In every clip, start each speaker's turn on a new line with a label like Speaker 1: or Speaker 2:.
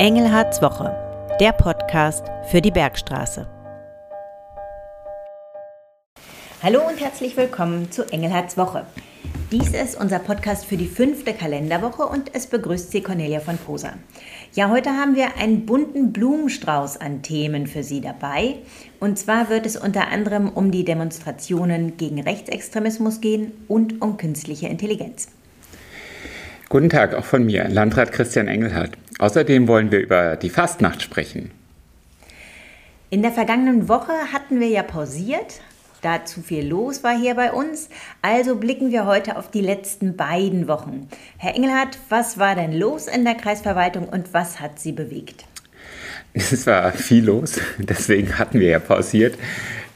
Speaker 1: Engelhards Woche, der Podcast für die Bergstraße. Hallo und herzlich willkommen zu Engelhards Woche. Dies ist unser Podcast für die fünfte Kalenderwoche und es begrüßt Sie Cornelia von Poser. Ja, heute haben wir einen bunten Blumenstrauß an Themen für Sie dabei. Und zwar wird es unter anderem um die Demonstrationen gegen Rechtsextremismus gehen und um künstliche Intelligenz.
Speaker 2: Guten Tag auch von mir, Landrat Christian Engelhardt. Außerdem wollen wir über die Fastnacht sprechen.
Speaker 1: In der vergangenen Woche hatten wir ja pausiert, da zu viel los war hier bei uns. Also blicken wir heute auf die letzten beiden Wochen. Herr Engelhardt, was war denn los in der Kreisverwaltung und was hat Sie bewegt?
Speaker 2: Es war viel los, deswegen hatten wir ja pausiert.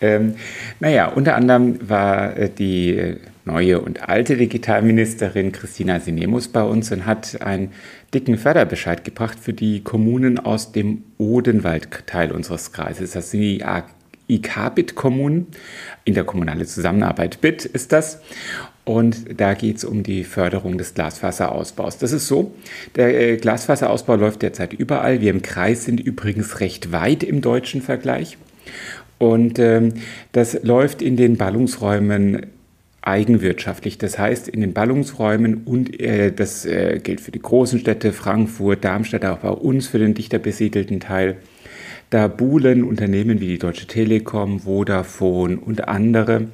Speaker 2: Ähm, naja, unter anderem war äh, die neue und alte Digitalministerin Christina Sinemus bei uns und hat einen dicken Förderbescheid gebracht für die Kommunen aus dem Odenwald-Teil unseres Kreises. Das sind die IK-BIT-Kommunen, interkommunale Zusammenarbeit BIT ist das. Und da geht es um die Förderung des Glasfaserausbaus. Das ist so, der äh, Glasfaserausbau läuft derzeit überall. Wir im Kreis sind übrigens recht weit im deutschen Vergleich. Und ähm, das läuft in den Ballungsräumen eigenwirtschaftlich. Das heißt, in den Ballungsräumen und äh, das äh, gilt für die großen Städte, Frankfurt, Darmstadt, auch bei uns für den dichter besiedelten Teil, da buhlen Unternehmen wie die Deutsche Telekom, Vodafone und andere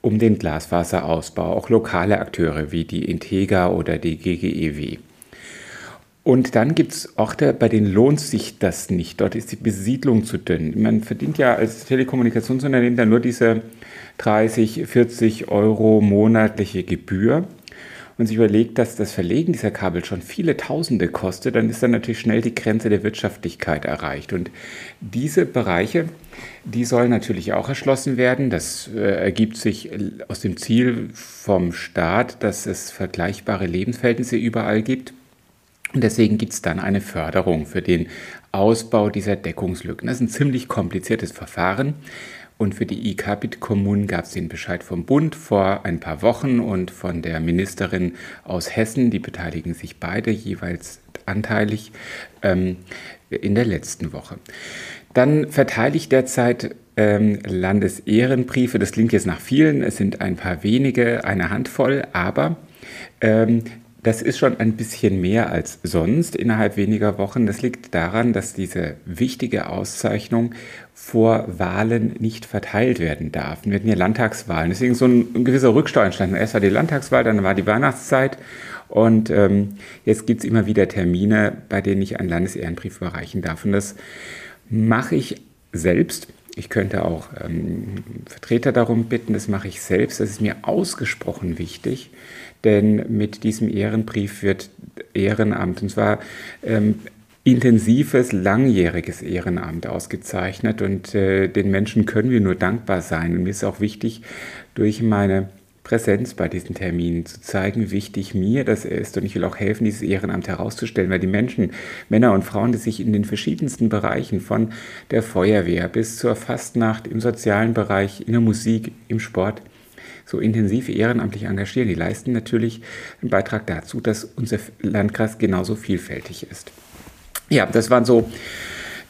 Speaker 2: um den Glasfaserausbau, auch lokale Akteure wie die Intega oder die GGEW. Und dann gibt es Orte, bei denen lohnt sich das nicht. Dort ist die Besiedlung zu dünn. Man verdient ja als Telekommunikationsunternehmen dann nur diese 30, 40 Euro monatliche Gebühr und sich überlegt, dass das Verlegen dieser Kabel schon viele Tausende kostet, dann ist dann natürlich schnell die Grenze der Wirtschaftlichkeit erreicht. Und diese Bereiche, die sollen natürlich auch erschlossen werden. Das äh, ergibt sich aus dem Ziel vom Staat, dass es vergleichbare Lebensverhältnisse überall gibt. Und deswegen gibt es dann eine Förderung für den Ausbau dieser Deckungslücken. Das ist ein ziemlich kompliziertes Verfahren. Und für die IKBIT-Kommunen gab es den Bescheid vom Bund vor ein paar Wochen und von der Ministerin aus Hessen. Die beteiligen sich beide jeweils anteilig ähm, in der letzten Woche. Dann verteile ich derzeit ähm, Landesehrenbriefe. Das klingt jetzt nach vielen. Es sind ein paar wenige, eine Handvoll, aber ähm, das ist schon ein bisschen mehr als sonst innerhalb weniger Wochen. Das liegt daran, dass diese wichtige Auszeichnung vor Wahlen nicht verteilt werden darf. Wir hatten ja Landtagswahlen, deswegen so ein, gewisser Rückstau entstanden. Erst war die Landtagswahl, dann war die Weihnachtszeit und ähm, jetzt gibt es immer wieder Termine, bei denen ich einen Landesehrenbrief überreichen darf. Und das mache ich selbst. Ich könnte auch ähm, Vertreter darum bitten, das mache ich selbst. Das ist mir ausgesprochen wichtig denn mit diesem Ehrenbrief wird Ehrenamt, und zwar ähm, intensives, langjähriges Ehrenamt ausgezeichnet und äh, den Menschen können wir nur dankbar sein. Und mir ist auch wichtig, durch meine Präsenz bei diesen Terminen zu zeigen, wie wichtig mir das ist. Und ich will auch helfen, dieses Ehrenamt herauszustellen, weil die Menschen, Männer und Frauen, die sich in den verschiedensten Bereichen von der Feuerwehr bis zur Fastnacht, im sozialen Bereich, in der Musik, im Sport, so intensiv ehrenamtlich engagieren, die leisten natürlich einen Beitrag dazu, dass unser Landkreis genauso vielfältig ist. Ja, das waren so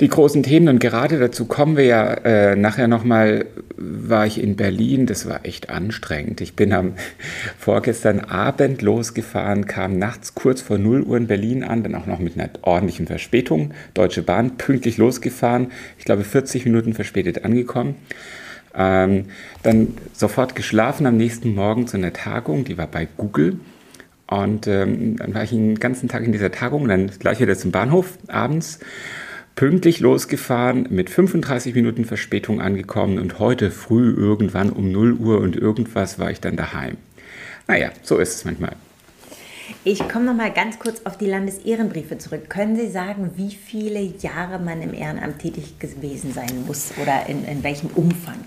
Speaker 2: die großen Themen und gerade dazu kommen wir ja äh, nachher nochmal, war ich in Berlin, das war echt anstrengend. Ich bin am vorgestern Abend losgefahren, kam nachts kurz vor 0 Uhr in Berlin an, dann auch noch mit einer ordentlichen Verspätung. Deutsche Bahn pünktlich losgefahren, ich glaube 40 Minuten verspätet angekommen. Ähm, dann sofort geschlafen am nächsten Morgen zu einer Tagung, die war bei Google. Und ähm, dann war ich den ganzen Tag in dieser Tagung, dann gleich wieder zum Bahnhof abends, pünktlich losgefahren, mit 35 Minuten Verspätung angekommen und heute früh irgendwann um 0 Uhr und irgendwas war ich dann daheim. Naja, so ist es manchmal.
Speaker 1: Ich komme noch mal ganz kurz auf die Landesehrenbriefe zurück. Können Sie sagen, wie viele Jahre man im Ehrenamt tätig gewesen sein muss oder in, in welchem Umfang,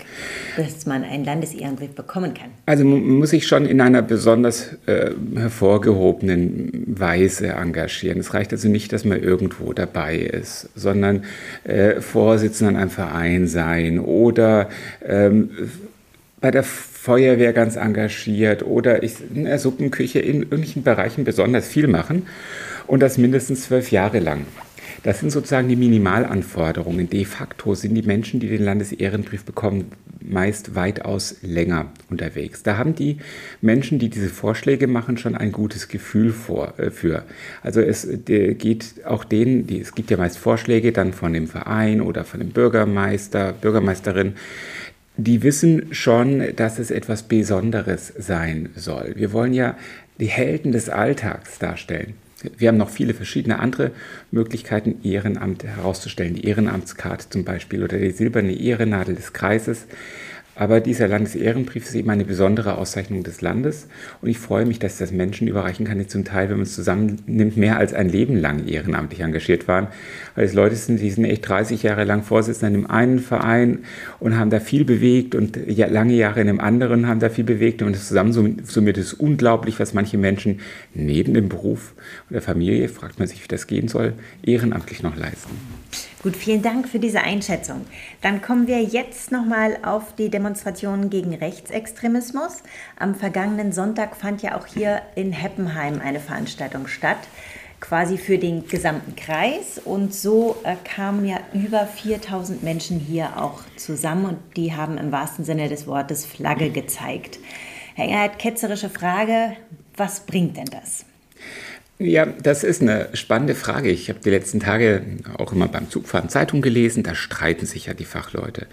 Speaker 1: dass man einen Landesehrenbrief bekommen kann?
Speaker 2: Also muss sich schon in einer besonders äh, hervorgehobenen Weise engagieren. Es reicht also nicht, dass man irgendwo dabei ist, sondern äh, Vorsitzender in einem Verein sein oder ähm, bei der Feuerwehr ganz engagiert oder ich in der Suppenküche in irgendwelchen Bereichen besonders viel machen und das mindestens zwölf Jahre lang. Das sind sozusagen die Minimalanforderungen. De facto sind die Menschen, die den Landesehrenbrief bekommen, meist weitaus länger unterwegs. Da haben die Menschen, die diese Vorschläge machen, schon ein gutes Gefühl vor, äh, für. Also es geht auch denen, die, es gibt ja meist Vorschläge dann von dem Verein oder von dem Bürgermeister, Bürgermeisterin, die wissen schon, dass es etwas Besonderes sein soll. Wir wollen ja die Helden des Alltags darstellen. Wir haben noch viele verschiedene andere Möglichkeiten, Ehrenamt herauszustellen. Die Ehrenamtskarte zum Beispiel oder die silberne Ehrennadel des Kreises. Aber dieser Landesehrenbrief ist eben eine besondere Auszeichnung des Landes. Und ich freue mich, dass das Menschen überreichen kann, die zum Teil, wenn man es zusammennimmt, mehr als ein Leben lang ehrenamtlich engagiert waren. Weil es Leute sind, die sind echt 30 Jahre lang Vorsitzender in einem einen Verein und haben da viel bewegt und lange Jahre in einem anderen haben da viel bewegt. Und das zusammen somit ist unglaublich, was manche Menschen neben dem Beruf und der Familie, fragt man sich, wie das gehen soll, ehrenamtlich noch leisten.
Speaker 1: Gut, vielen Dank für diese Einschätzung. Dann kommen wir jetzt nochmal auf die Demonstrationen gegen Rechtsextremismus. Am vergangenen Sonntag fand ja auch hier in Heppenheim eine Veranstaltung statt, quasi für den gesamten Kreis. Und so äh, kamen ja über 4000 Menschen hier auch zusammen und die haben im wahrsten Sinne des Wortes Flagge gezeigt. Herr Erhard, ketzerische Frage, was bringt denn das?
Speaker 2: Ja, das ist eine spannende Frage. Ich habe die letzten Tage auch immer beim Zugfahren Zeitung gelesen, da streiten sich ja die Fachleute.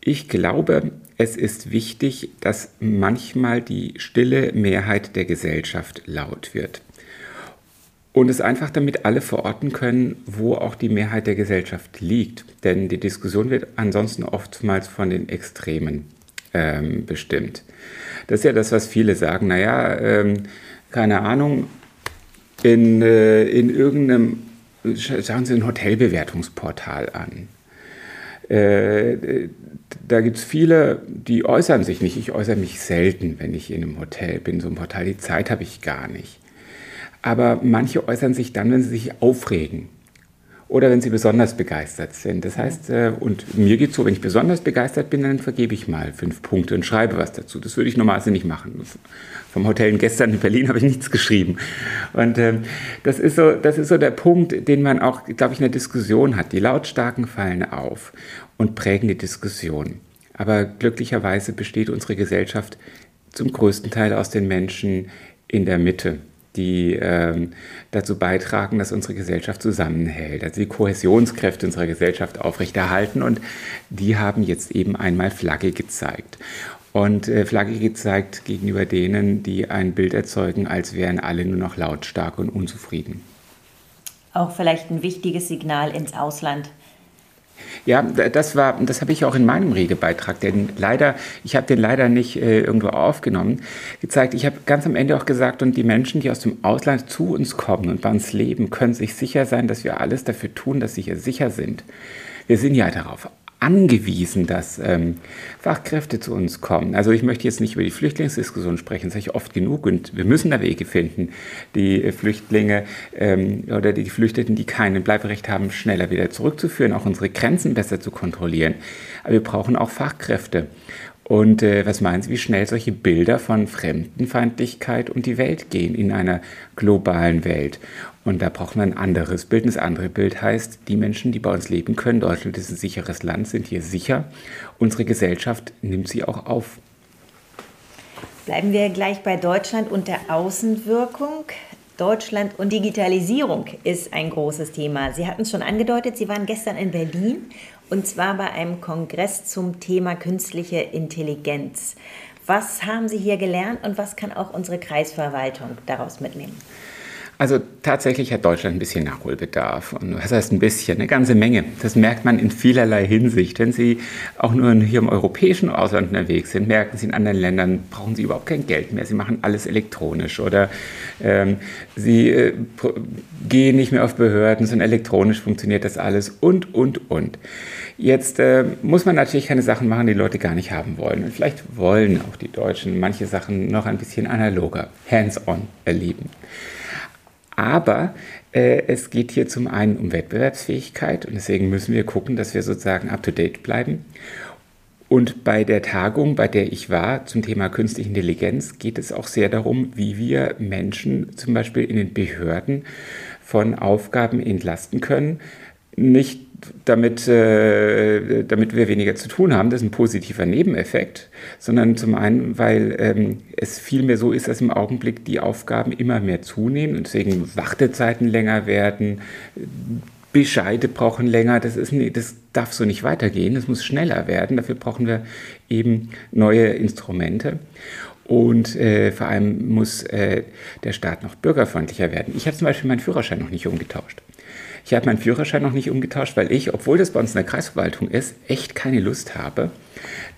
Speaker 2: Ich glaube, es ist wichtig, dass manchmal die stille Mehrheit der Gesellschaft laut wird. Und es einfach damit alle verorten können, wo auch die Mehrheit der Gesellschaft liegt. Denn die Diskussion wird ansonsten oftmals von den Extremen ähm, bestimmt. Das ist ja das, was viele sagen. Naja, ähm, keine Ahnung, in, äh, in irgendeinem, sagen Sie, ein Hotelbewertungsportal an. Äh, da gibt es viele, die äußern sich nicht. Ich äußere mich selten, wenn ich in einem Hotel bin, so einem Portal. Die Zeit habe ich gar nicht. Aber manche äußern sich dann, wenn sie sich aufregen oder wenn sie besonders begeistert sind. Das heißt, äh, und mir geht es so, wenn ich besonders begeistert bin, dann vergebe ich mal fünf Punkte und schreibe was dazu. Das würde ich normalerweise nicht machen. Vom Hotel gestern in Berlin habe ich nichts geschrieben. Und ähm, das, ist so, das ist so der Punkt, den man auch, glaube ich, in der Diskussion hat. Die Lautstarken fallen auf und prägen die Diskussion. Aber glücklicherweise besteht unsere Gesellschaft zum größten Teil aus den Menschen in der Mitte die ähm, dazu beitragen, dass unsere Gesellschaft zusammenhält, also die Kohäsionskräfte unserer Gesellschaft aufrechterhalten. Und die haben jetzt eben einmal Flagge gezeigt. Und äh, Flagge gezeigt gegenüber denen, die ein Bild erzeugen, als wären alle nur noch lautstark und unzufrieden.
Speaker 1: Auch vielleicht ein wichtiges Signal ins Ausland.
Speaker 2: Ja, das war, das habe ich auch in meinem Redebeitrag, denn leider, ich habe den leider nicht äh, irgendwo aufgenommen, gezeigt. Ich habe ganz am Ende auch gesagt, und die Menschen, die aus dem Ausland zu uns kommen und bei uns leben, können sich sicher sein, dass wir alles dafür tun, dass sie hier sicher sind. Wir sind ja darauf angewiesen, dass ähm, Fachkräfte zu uns kommen. Also ich möchte jetzt nicht über die Flüchtlingsdiskussion sprechen, das sage ich oft genug und wir müssen da Wege finden, die Flüchtlinge ähm, oder die Geflüchteten, die kein Bleiberecht haben, schneller wieder zurückzuführen, auch unsere Grenzen besser zu kontrollieren. Aber wir brauchen auch Fachkräfte. Und äh, was meinen Sie, wie schnell solche Bilder von Fremdenfeindlichkeit und die Welt gehen in einer globalen Welt? Und da braucht man ein anderes Bild. Das andere Bild heißt, die Menschen, die bei uns leben können, Deutschland ist ein sicheres Land, sind hier sicher. Unsere Gesellschaft nimmt sie auch auf.
Speaker 1: Bleiben wir gleich bei Deutschland und der Außenwirkung. Deutschland und Digitalisierung ist ein großes Thema. Sie hatten es schon angedeutet, Sie waren gestern in Berlin und zwar bei einem Kongress zum Thema künstliche Intelligenz. Was haben Sie hier gelernt und was kann auch unsere Kreisverwaltung daraus mitnehmen?
Speaker 2: Also tatsächlich hat Deutschland ein bisschen Nachholbedarf. Und was heißt ein bisschen? Eine ganze Menge. Das merkt man in vielerlei Hinsicht. Wenn Sie auch nur hier im europäischen Ausland unterwegs sind, merken Sie in anderen Ländern, brauchen Sie überhaupt kein Geld mehr. Sie machen alles elektronisch oder ähm, Sie äh, gehen nicht mehr auf Behörden, sondern elektronisch funktioniert das alles und, und, und. Jetzt äh, muss man natürlich keine Sachen machen, die Leute gar nicht haben wollen. Und vielleicht wollen auch die Deutschen manche Sachen noch ein bisschen analoger, hands-on erleben. Aber äh, es geht hier zum einen um Wettbewerbsfähigkeit und deswegen müssen wir gucken, dass wir sozusagen up-to-date bleiben. Und bei der Tagung, bei der ich war zum Thema künstliche Intelligenz, geht es auch sehr darum, wie wir Menschen zum Beispiel in den Behörden von Aufgaben entlasten können. Nicht damit, äh, damit wir weniger zu tun haben, das ist ein positiver Nebeneffekt, sondern zum einen, weil ähm, es vielmehr so ist, dass im Augenblick die Aufgaben immer mehr zunehmen und deswegen Wartezeiten länger werden, Bescheide brauchen länger, das, ist, das darf so nicht weitergehen, das muss schneller werden, dafür brauchen wir eben neue Instrumente. Und äh, vor allem muss äh, der Staat noch bürgerfreundlicher werden. Ich habe zum Beispiel meinen Führerschein noch nicht umgetauscht. Ich habe meinen Führerschein noch nicht umgetauscht, weil ich, obwohl das bei uns in der Kreisverwaltung ist, echt keine Lust habe.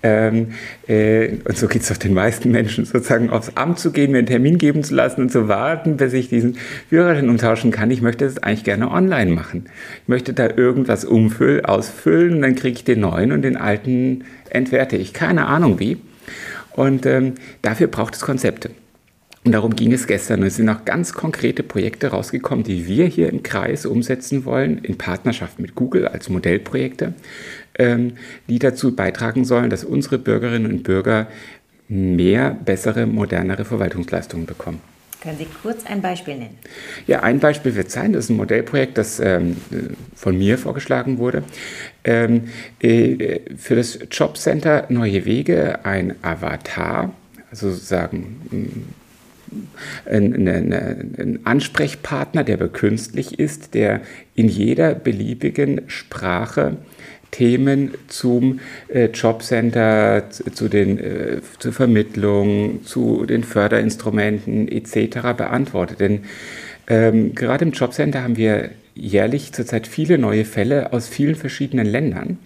Speaker 2: Ähm, äh, und so geht es doch den meisten Menschen, sozusagen aufs Amt zu gehen, mir einen Termin geben zu lassen und zu warten, bis ich diesen Führerschein umtauschen kann. Ich möchte das eigentlich gerne online machen. Ich möchte da irgendwas umfüllen, ausfüllen und dann kriege ich den neuen und den alten entwerte ich. Keine Ahnung wie. Und ähm, dafür braucht es Konzepte. Und darum ging es gestern. Und es sind auch ganz konkrete Projekte rausgekommen, die wir hier im Kreis umsetzen wollen, in Partnerschaft mit Google als Modellprojekte, ähm, die dazu beitragen sollen, dass unsere Bürgerinnen und Bürger mehr, bessere, modernere Verwaltungsleistungen bekommen.
Speaker 1: Können Sie kurz ein Beispiel nennen?
Speaker 2: Ja, ein Beispiel wird sein, das ist ein Modellprojekt, das ähm, von mir vorgeschlagen wurde. Ähm, äh, für das Jobcenter Neue Wege ein Avatar, also sozusagen ein, ein, ein Ansprechpartner, der bekünstlich ist, der in jeder beliebigen Sprache Themen zum äh, Jobcenter, zu, den, äh, zur Vermittlung, zu den Förderinstrumenten etc. beantwortet. Denn ähm, gerade im Jobcenter haben wir jährlich zurzeit viele neue Fälle aus vielen verschiedenen Ländern.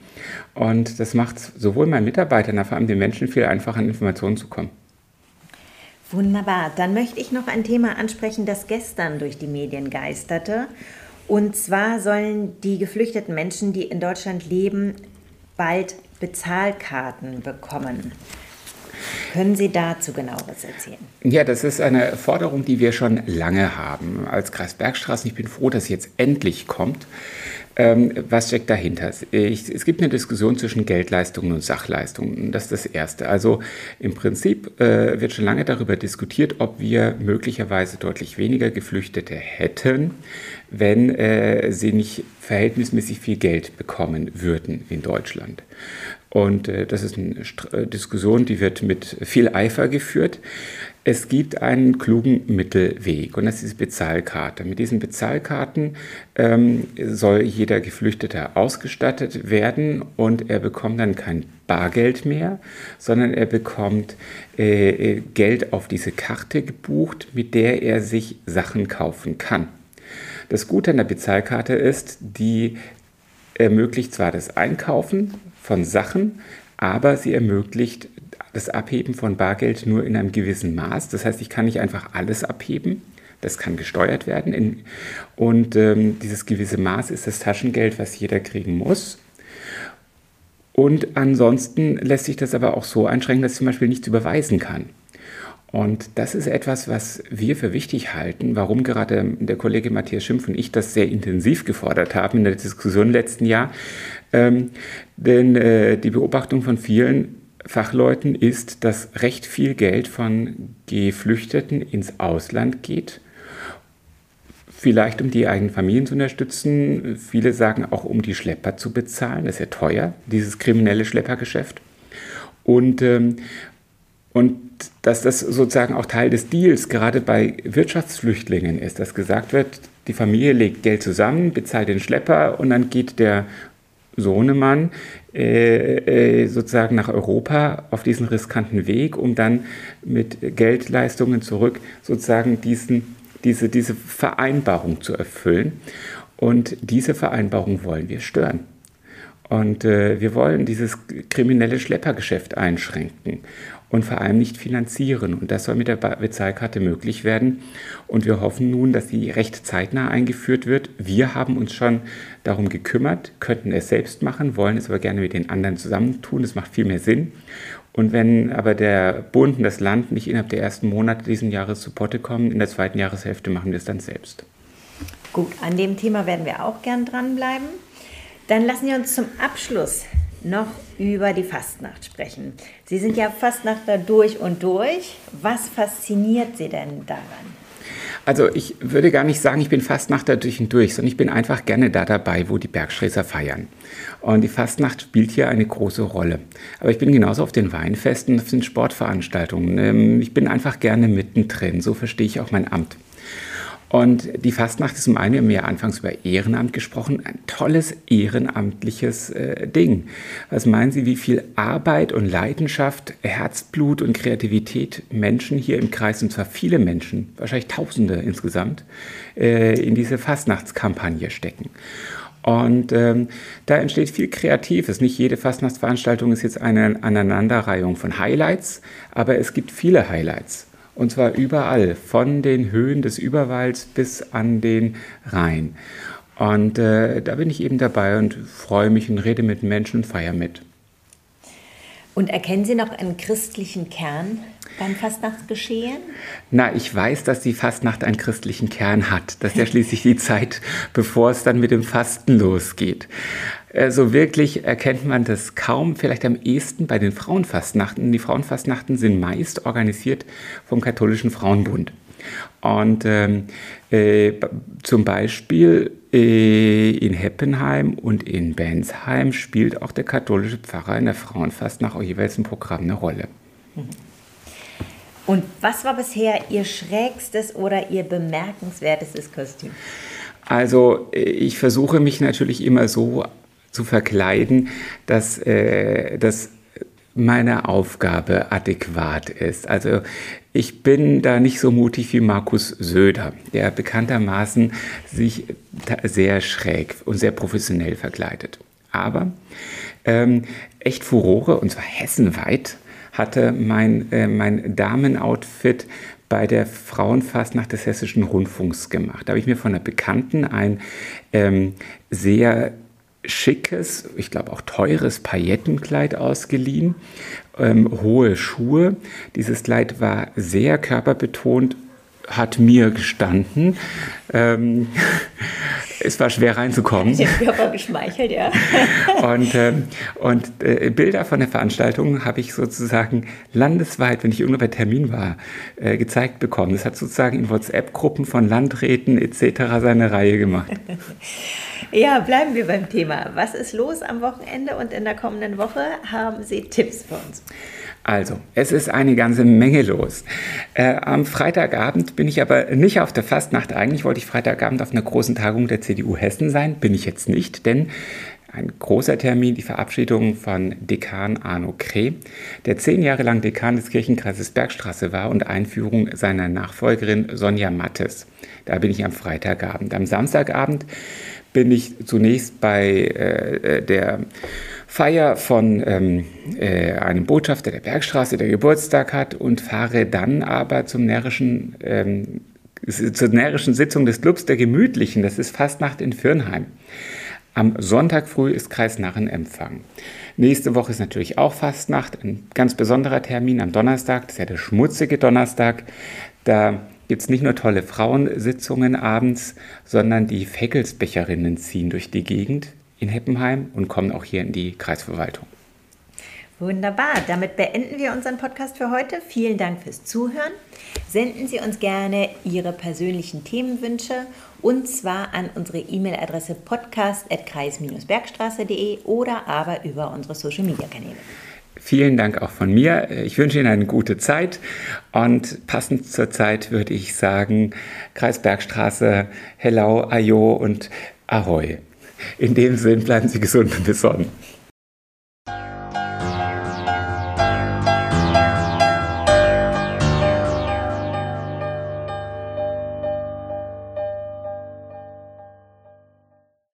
Speaker 2: Und das macht sowohl meinen Mitarbeitern, als vor allem den Menschen viel einfacher, an Informationen zu kommen.
Speaker 1: Wunderbar. Dann möchte ich noch ein Thema ansprechen, das gestern durch die Medien geisterte. Und zwar sollen die geflüchteten Menschen, die in Deutschland leben, bald Bezahlkarten bekommen. Können Sie dazu genaueres erzählen?
Speaker 2: Ja, das ist eine Forderung, die wir schon lange haben als Kreis Bergstraßen. Ich bin froh, dass sie jetzt endlich kommt. Ähm, was steckt dahinter? Ich, es gibt eine Diskussion zwischen Geldleistungen und Sachleistungen. Das ist das Erste. Also im Prinzip äh, wird schon lange darüber diskutiert, ob wir möglicherweise deutlich weniger Geflüchtete hätten, wenn äh, sie nicht verhältnismäßig viel Geld bekommen würden in Deutschland. Und äh, das ist eine St äh, Diskussion, die wird mit viel Eifer geführt. Es gibt einen klugen Mittelweg und das ist diese Bezahlkarte. Mit diesen Bezahlkarten ähm, soll jeder Geflüchtete ausgestattet werden und er bekommt dann kein Bargeld mehr, sondern er bekommt äh, äh Geld auf diese Karte gebucht, mit der er sich Sachen kaufen kann. Das Gute an der Bezahlkarte ist, die ermöglicht zwar das Einkaufen von Sachen, aber sie ermöglicht das Abheben von Bargeld nur in einem gewissen Maß. Das heißt, ich kann nicht einfach alles abheben. Das kann gesteuert werden. und ähm, dieses gewisse Maß ist das Taschengeld, was jeder kriegen muss. Und ansonsten lässt sich das aber auch so einschränken, dass ich zum Beispiel nichts überweisen kann. Und das ist etwas, was wir für wichtig halten, warum gerade der Kollege Matthias Schimpf und ich das sehr intensiv gefordert haben in der Diskussion im letzten Jahr. Ähm, denn äh, die Beobachtung von vielen Fachleuten ist, dass recht viel Geld von Geflüchteten ins Ausland geht. Vielleicht um die eigenen Familien zu unterstützen. Viele sagen auch, um die Schlepper zu bezahlen. Das ist ja teuer, dieses kriminelle Schleppergeschäft. Und, ähm, und dass das sozusagen auch Teil des Deals gerade bei Wirtschaftsflüchtlingen ist, dass gesagt wird, die Familie legt Geld zusammen, bezahlt den Schlepper und dann geht der Sohnemann äh, äh, sozusagen nach Europa auf diesen riskanten Weg, um dann mit Geldleistungen zurück sozusagen diesen, diese, diese Vereinbarung zu erfüllen. Und diese Vereinbarung wollen wir stören. Und äh, wir wollen dieses kriminelle Schleppergeschäft einschränken und vor allem nicht finanzieren. Und das soll mit der Bezahlkarte möglich werden. Und wir hoffen nun, dass sie recht zeitnah eingeführt wird. Wir haben uns schon darum gekümmert, könnten es selbst machen, wollen es aber gerne mit den anderen zusammentun. Das macht viel mehr Sinn. Und wenn aber der Bund und das Land nicht innerhalb der ersten Monate diesen Jahres zu Potte kommen, in der zweiten Jahreshälfte machen wir es dann selbst.
Speaker 1: Gut, an dem Thema werden wir auch gern dranbleiben. Dann lassen wir uns zum Abschluss noch über die Fastnacht sprechen. Sie sind ja Fastnachtler durch und durch. Was fasziniert Sie denn daran?
Speaker 2: Also ich würde gar nicht sagen, ich bin Fastnachter durch und durch, sondern ich bin einfach gerne da dabei, wo die Bergsträßer feiern. Und die Fastnacht spielt hier eine große Rolle. Aber ich bin genauso auf den Weinfesten, auf den Sportveranstaltungen. Ähm, ich bin einfach gerne mittendrin. So verstehe ich auch mein Amt. Und die Fastnacht ist um eine, wir haben ja anfangs über Ehrenamt gesprochen, ein tolles ehrenamtliches äh, Ding. Was meinen Sie, wie viel Arbeit und Leidenschaft, Herzblut und Kreativität Menschen hier im Kreis, und zwar viele Menschen, wahrscheinlich Tausende insgesamt, äh, in diese Fastnachtskampagne stecken. Und ähm, da entsteht viel Kreatives. Nicht jede Fastnachtsveranstaltung ist jetzt eine Aneinanderreihung von Highlights, aber es gibt viele Highlights. Und zwar überall, von den Höhen des Überwalds bis an den Rhein. Und äh, da bin ich eben dabei und freue mich und rede mit Menschen und feiere mit.
Speaker 1: Und erkennen Sie noch einen christlichen Kern beim Fastnachtsgeschehen?
Speaker 2: Na, ich weiß, dass die Fastnacht einen christlichen Kern hat. Das ist ja schließlich die Zeit, bevor es dann mit dem Fasten losgeht. So also wirklich erkennt man das kaum, vielleicht am ehesten bei den Frauenfastnachten. Die Frauenfastnachten sind meist organisiert vom Katholischen Frauenbund. Und ähm, äh, zum Beispiel äh, in Heppenheim und in Bensheim spielt auch der katholische Pfarrer in der Frauenfastnacht auch jeweils im Programm eine Rolle.
Speaker 1: Und was war bisher Ihr schrägstes oder Ihr bemerkenswertestes Kostüm?
Speaker 2: Also äh, ich versuche mich natürlich immer so zu verkleiden, dass äh, das meine Aufgabe adäquat ist. Also ich bin da nicht so mutig wie Markus Söder, der bekanntermaßen sich sehr schräg und sehr professionell verkleidet. Aber ähm, echt Furore, und zwar hessenweit, hatte mein, äh, mein Damenoutfit bei der Frauenfastnacht des Hessischen Rundfunks gemacht. Da habe ich mir von einer Bekannten ein ähm, sehr schickes, ich glaube auch teures Paillettenkleid ausgeliehen, ähm, hohe Schuhe. Dieses Kleid war sehr körperbetont, hat mir gestanden. Ähm, es war schwer reinzukommen.
Speaker 1: Den Körper geschmeichelt, ja.
Speaker 2: und ähm, und äh, Bilder von der Veranstaltung habe ich sozusagen landesweit, wenn ich irgendwo bei Termin war, äh, gezeigt bekommen. Das hat sozusagen in WhatsApp-Gruppen von Landräten etc. seine Reihe gemacht.
Speaker 1: ja, bleiben wir beim Thema. Was ist los am Wochenende und in der kommenden Woche? Haben Sie Tipps für uns?
Speaker 2: Also, es ist eine ganze Menge los. Äh, am Freitagabend bin ich aber nicht auf der Fastnacht. Eigentlich wollte ich Freitagabend auf einer großen Tagung der CDU Hessen sein. Bin ich jetzt nicht, denn ein großer Termin, die Verabschiedung von Dekan Arno Kreh, der zehn Jahre lang Dekan des Kirchenkreises Bergstraße war und Einführung seiner Nachfolgerin Sonja Mattes. Da bin ich am Freitagabend. Am Samstagabend bin ich zunächst bei äh, der Feier von ähm, äh, einem Botschafter der Bergstraße, der Geburtstag hat und fahre dann aber zum närrischen, ähm, zur närrischen Sitzung des Clubs der Gemütlichen. Das ist Fastnacht in Firnheim. Am Sonntag früh ist Kreisnarrenempfang. Nächste Woche ist natürlich auch Fastnacht, ein ganz besonderer Termin am Donnerstag, das ist ja der schmutzige Donnerstag. Da gibt es nicht nur tolle Frauensitzungen abends, sondern die Feckelsbecherinnen ziehen durch die Gegend in Heppenheim und kommen auch hier in die Kreisverwaltung.
Speaker 1: Wunderbar. Damit beenden wir unseren Podcast für heute. Vielen Dank fürs Zuhören. Senden Sie uns gerne Ihre persönlichen Themenwünsche und zwar an unsere E-Mail-Adresse podcast.kreis-bergstraße.de oder aber über unsere Social-Media-Kanäle.
Speaker 2: Vielen Dank auch von mir. Ich wünsche Ihnen eine gute Zeit und passend zur Zeit würde ich sagen Kreisbergstraße, Hello, Ayo und Ahoi. In dem Sinn bleiben Sie gesund und besonnen.